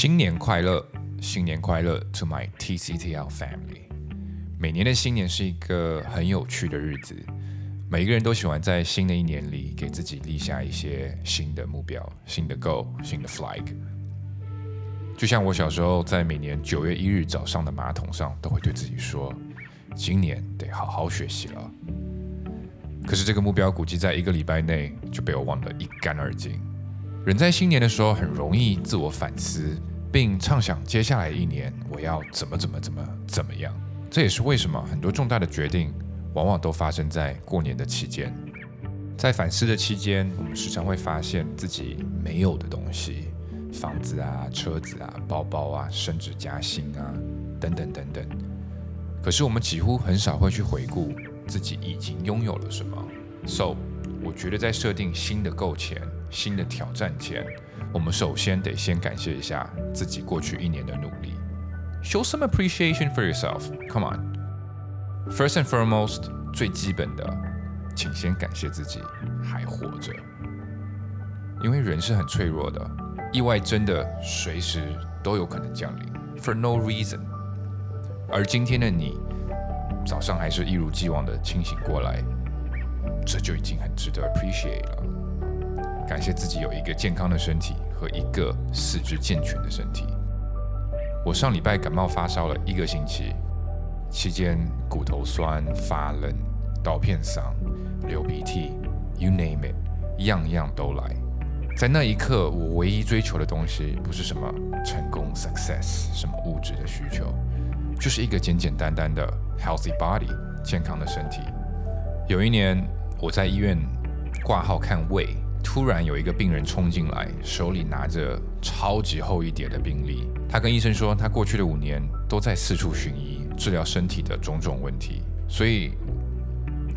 新年快乐，新年快乐，To my TCTL family。每年的新年是一个很有趣的日子，每一个人都喜欢在新的一年里给自己立下一些新的目标、新的 goal、新的 flag。就像我小时候在每年九月一日早上的马桶上，都会对自己说：“今年得好好学习了。”可是这个目标估计在一个礼拜内就被我忘得一干二净。人在新年的时候很容易自我反思，并畅想接下来一年我要怎么怎么怎么怎么样。这也是为什么很多重大的决定往往都发生在过年的期间。在反思的期间，我们时常会发现自己没有的东西，房子啊、车子啊、包包啊，升职加薪啊，等等等等。可是我们几乎很少会去回顾自己已经拥有了什么。So，我觉得在设定新的构前。新的挑战前，我们首先得先感谢一下自己过去一年的努力。Show some appreciation for yourself. Come on. First and foremost，最基本的，请先感谢自己还活着。因为人是很脆弱的，意外真的随时都有可能降临。For no reason。而今天的你，早上还是一如既往的清醒过来，这就已经很值得 appreciate 了。感谢自己有一个健康的身体和一个四肢健全的身体。我上礼拜感冒发烧了一个星期，期间骨头酸、发冷、刀片伤、流鼻涕，you name it，样样都来。在那一刻，我唯一追求的东西不是什么成功 success，什么物质的需求，就是一个简简单单的 healthy body，健康的身体。有一年，我在医院挂号看胃。突然有一个病人冲进来，手里拿着超级厚一叠的病历。他跟医生说，他过去的五年都在四处寻医，治疗身体的种种问题。所以，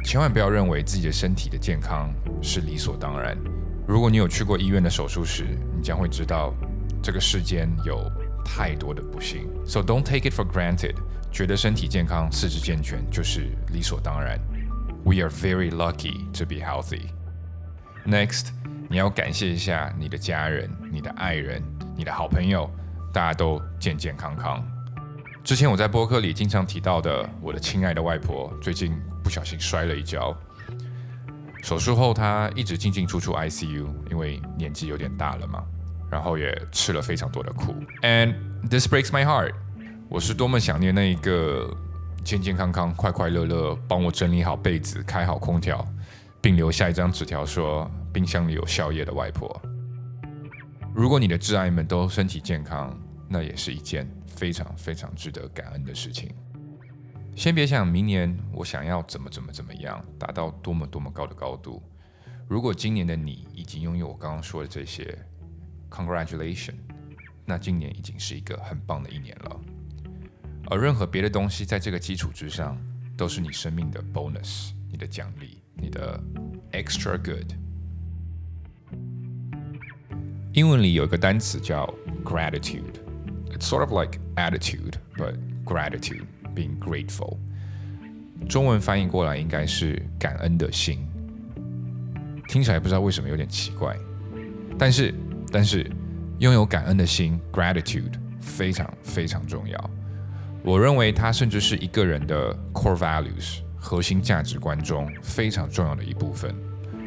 千万不要认为自己的身体的健康是理所当然。如果你有去过医院的手术室，你将会知道这个世间有太多的不幸。So don't take it for granted，觉得身体健康、四肢健全就是理所当然。We are very lucky to be healthy. Next，你要感谢一下你的家人、你的爱人、你的好朋友，大家都健健康康。之前我在播客里经常提到的，我的亲爱的外婆最近不小心摔了一跤，手术后她一直进进出出 ICU，因为年纪有点大了嘛，然后也吃了非常多的苦。And this breaks my heart，我是多么想念那一个健健康康、快快乐乐，帮我整理好被子、开好空调。并留下一张纸条说：“冰箱里有宵夜的外婆。”如果你的挚爱们都身体健康，那也是一件非常非常值得感恩的事情。先别想明年我想要怎么怎么怎么样，达到多么多么高的高度。如果今年的你已经拥有我刚刚说的这些，Congratulation，那今年已经是一个很棒的一年了。而任何别的东西在这个基础之上，都是你生命的 bonus，你的奖励。你的 extra good。英文里有一个单词叫 gratitude。It's sort of like attitude, but gratitude, being grateful。中文翻译过来应该是感恩的心。听起来不知道为什么有点奇怪，但是但是拥有感恩的心 gratitude 非常非常重要。我认为它甚至是一个人的 core values。核心价值观中非常重要的一部分。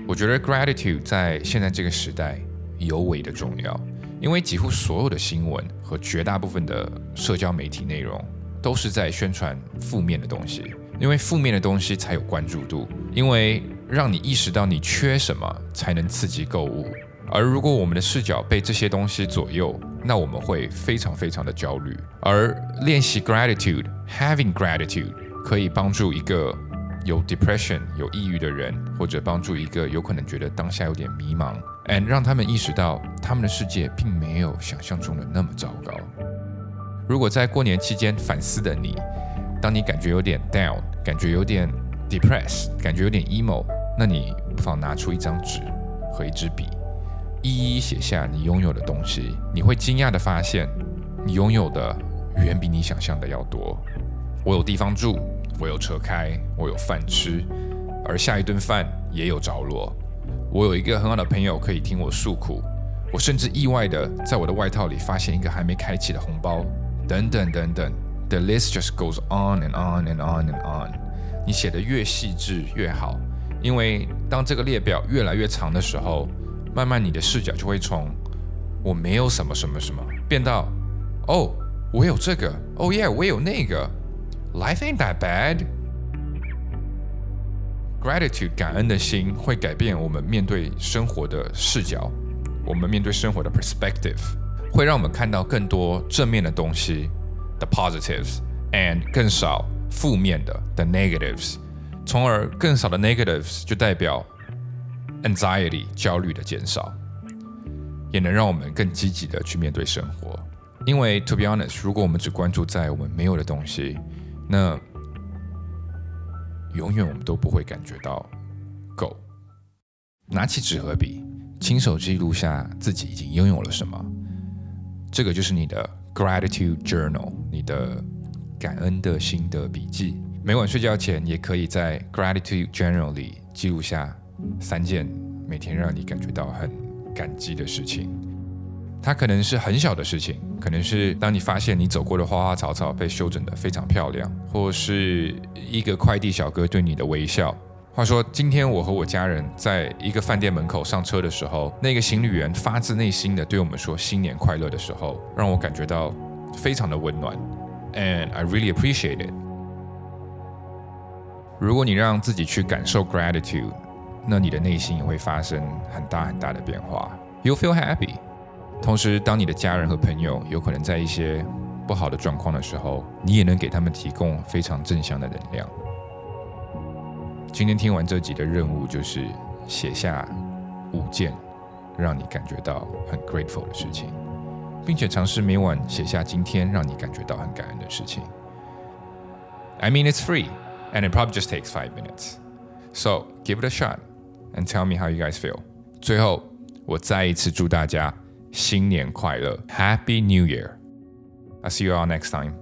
我觉得 gratitude 在现在这个时代尤为的重要，因为几乎所有的新闻和绝大部分的社交媒体内容都是在宣传负面的东西，因为负面的东西才有关注度，因为让你意识到你缺什么才能刺激购物。而如果我们的视角被这些东西左右，那我们会非常非常的焦虑。而练习 gratitude，having gratitude。可以帮助一个有 depression 有抑郁的人，或者帮助一个有可能觉得当下有点迷茫，and 让他们意识到他们的世界并没有想象中的那么糟糕。如果在过年期间反思的你，当你感觉有点 down，感觉有点 depressed，感觉有点 emo，那你不妨拿出一张纸和一支笔，一一写下你拥有的东西。你会惊讶的发现，你拥有的远比你想象的要多。我有地方住。我有车开，我有饭吃，而下一顿饭也有着落。我有一个很好的朋友可以听我诉苦，我甚至意外的在我的外套里发现一个还没开启的红包，等等等等。The list just goes on and on and on and on。你写的越细致越好，因为当这个列表越来越长的时候，慢慢你的视角就会从我没有什么什么什么变到哦，我有这个，哦耶，我有那个。Life ain't that bad。Gratitude 感恩的心会改变我们面对生活的视角。我们面对生活的 perspective 会让我们看到更多正面的东西，the positives，and 更少负面的 the negatives，从而更少的 negatives 就代表 anxiety 焦虑的减少，也能让我们更积极的去面对生活。因为 to be honest，如果我们只关注在我们没有的东西，那永远我们都不会感觉到够。拿起纸和笔。亲手记录下自己已经拥有了什么，这个就是你的 gratitude journal，你的感恩的心得笔记。每晚睡觉前，也可以在 gratitude journal 里记录下三件每天让你感觉到很感激的事情。它可能是很小的事情，可能是当你发现你走过的花花草草被修整得非常漂亮，或是一个快递小哥对你的微笑。话说，今天我和我家人在一个饭店门口上车的时候，那个行李员发自内心的对我们说“新年快乐”的时候，让我感觉到非常的温暖，and I really appreciate it。如果你让自己去感受 gratitude，那你的内心也会发生很大很大的变化，you feel happy。同时，当你的家人和朋友有可能在一些不好的状况的时候，你也能给他们提供非常正向的能量。今天听完这集的任务就是写下五件让你感觉到很 grateful 的事情，并且尝试每晚写下今天让你感觉到很感恩的事情。I mean it's free and it probably just takes five minutes. So give it a shot and tell me how you guys feel. 最后，我再一次祝大家新年快乐，Happy New Year! I'll see you all next time.